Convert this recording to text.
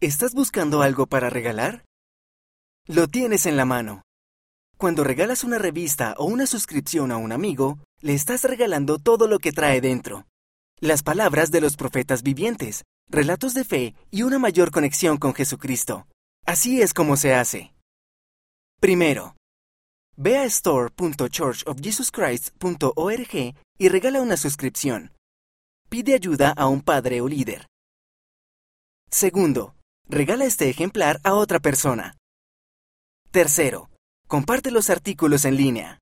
¿Estás buscando algo para regalar? Lo tienes en la mano. Cuando regalas una revista o una suscripción a un amigo, le estás regalando todo lo que trae dentro. Las palabras de los profetas vivientes, relatos de fe y una mayor conexión con Jesucristo. Así es como se hace. Primero, ve a store.churchofjesuschrist.org y regala una suscripción. Pide ayuda a un padre o líder. Segundo, regala este ejemplar a otra persona. Tercero, comparte los artículos en línea.